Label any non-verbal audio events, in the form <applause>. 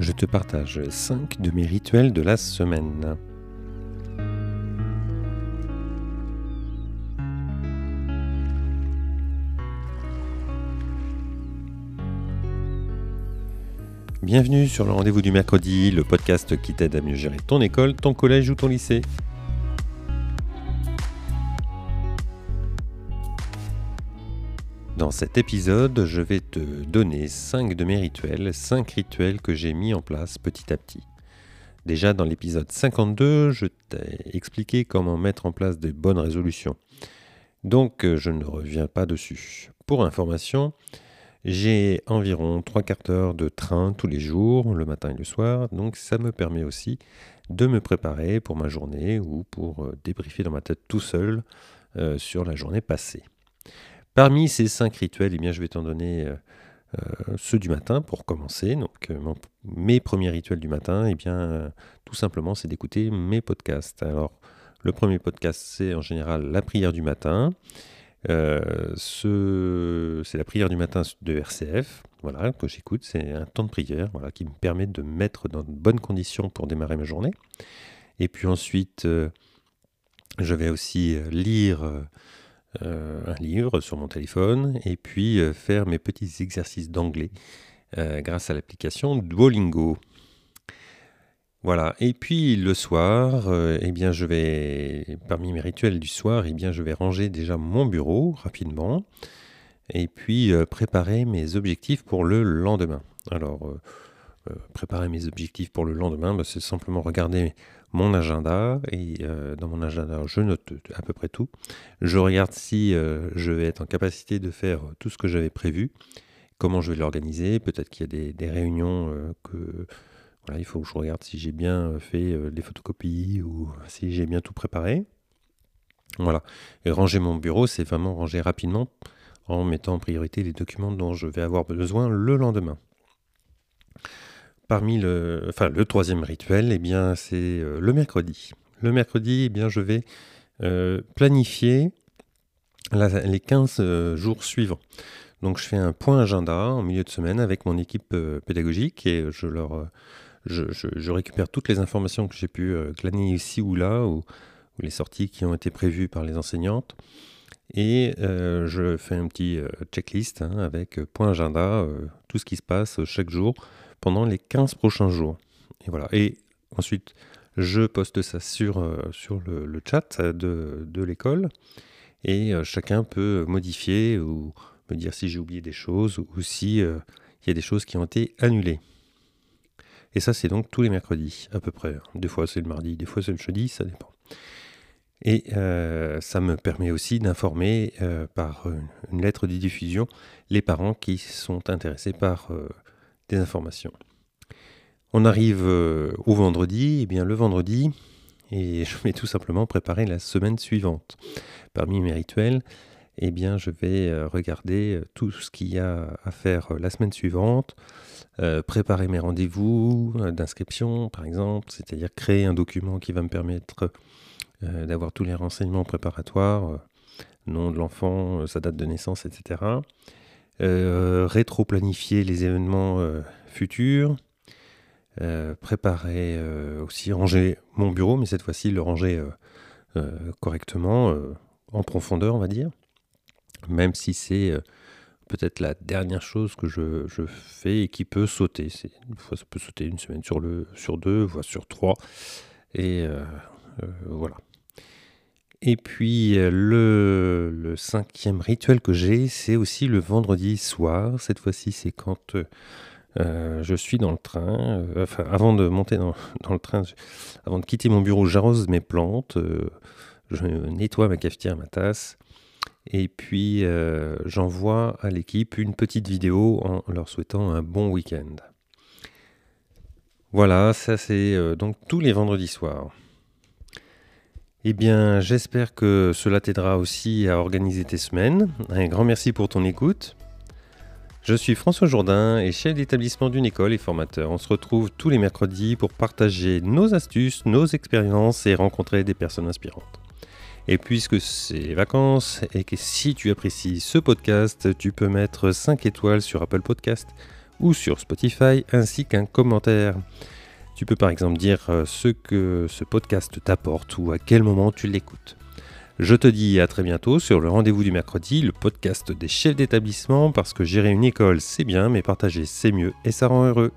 je te partage 5 de mes rituels de la semaine. Bienvenue sur le rendez-vous du mercredi, le podcast qui t'aide à mieux gérer ton école, ton collège ou ton lycée. Dans cet épisode, je vais te donner 5 de mes rituels, 5 rituels que j'ai mis en place petit à petit. Déjà dans l'épisode 52, je t'ai expliqué comment mettre en place des bonnes résolutions. Donc je ne reviens pas dessus. Pour information, j'ai environ 3 quarts d'heure de train tous les jours, le matin et le soir, donc ça me permet aussi de me préparer pour ma journée ou pour euh, débriefer dans ma tête tout seul euh, sur la journée passée. Parmi ces cinq rituels, eh bien, je vais t'en donner euh, euh, ceux du matin pour commencer. Donc, euh, mes premiers rituels du matin, eh bien, tout simplement, c'est d'écouter mes podcasts. Alors, le premier podcast, c'est en général la prière du matin. ce, c'est la prière du matin de RCF, voilà, que j'écoute. C'est un temps de prière, voilà, qui me permet de me mettre dans de bonnes conditions pour démarrer ma journée. Et puis ensuite, je vais aussi lire un livre sur mon téléphone et puis euh, faire mes petits exercices d'anglais euh, grâce à l'application Duolingo. Voilà. Et puis le soir, eh bien, je vais, parmi mes rituels du soir, eh bien, je vais ranger déjà mon bureau rapidement et puis préparer mes objectifs pour le lendemain. Alors, préparer mes objectifs pour le lendemain, bah, c'est simplement regarder mon agenda et euh, dans mon agenda, je note à peu près tout. Je regarde si euh, je vais être en capacité de faire tout ce que j'avais prévu, comment je vais l'organiser. Peut-être qu'il y a des, réunions euh, que voilà, il faut que je regarde si j'ai bien fait les photocopies ou si j'ai bien tout préparé. Voilà. Et ranger mon bureau, c'est vraiment ranger rapidement en mettant en priorité les documents dont je vais avoir besoin le lendemain. Parmi le, enfin, le troisième rituel, eh bien, c'est euh, le mercredi. Le mercredi, eh bien, je vais euh, planifier les 15 euh, jours suivants. Donc, je fais un point agenda en milieu de semaine avec mon équipe pédagogique et je récupère toutes les informations que j'ai pu glaner ici ou là, ou, les sorties qui ont été prévues par les enseignantes. Et je fais un petit checklist hein, avec point agenda, tout ce qui se passe chaque jour pendant les 15 prochains jours. Et voilà. Et ensuite, je poste ça sur, euh, sur le, chat de, de l'école et euh, chacun peut modifier ou me dire si j'ai oublié des choses ou si euh, il y a des choses qui ont été annulées. Et ça, c'est donc tous les mercredis, à peu près. Des fois, c'est le mardi, des fois, c'est le jeudi, ça dépend. Et ça me permet aussi d'informer par une lettre de diffusion les parents qui sont intéressés par des informations. On arrive euh, au vendredi, et eh bien le vendredi, et <laughs> je vais tout simplement préparer la semaine suivante. Parmi mes rituels, eh bien je vais euh, regarder euh, tout ce qu'il y a à faire la semaine suivante, préparer mes rendez-vous d'inscription par exemple, c'est-à-dire créer un document qui va me permettre d'avoir tous les renseignements préparatoires, nom de l'enfant, sa date de naissance, etc. Euh, rétro-planifier les événements euh, futurs, euh, préparer aussi, ranger mon bureau, mais cette fois-ci le ranger correctement, en profondeur, on va dire, même si c'est peut-être la dernière chose que je, fais et qui peut sauter. Ça peut sauter une semaine sur deux, voire sur trois. Et voilà. Et puis euh, le, cinquième rituel que j'ai, c'est aussi le vendredi soir. Cette fois-ci, c'est quand euh, je suis dans le train. Euh, enfin, avant de monter dans, <laughs> le train, avant de quitter mon bureau, j'arrose mes plantes, je nettoie ma cafetière, ma tasse. Et puis j'envoie à l'équipe une petite vidéo en leur souhaitant un bon week-end. Voilà, ça c'est donc tous les vendredis soirs. Eh bien, j'espère que cela t'aidera aussi à organiser tes semaines. Un grand merci pour ton écoute. Je suis François Jourdain et chef d'établissement d'une école et formateur. On se retrouve tous les mercredis pour partager nos astuces, nos expériences et rencontrer des personnes inspirantes. Et puisque c'est les vacances et que si tu apprécies ce podcast, tu peux mettre 5 étoiles sur Apple Podcast ou sur Spotify, ainsi qu'un commentaire. Tu peux par exemple dire euh, ce que ce podcast t'apporte ou à quel moment tu l'écoutes. Je te dis à très bientôt sur le rendez-vous du mercredi, le podcast des chefs d'établissement, parce que gérer une école c'est bien, mais partager c'est mieux et ça rend heureux.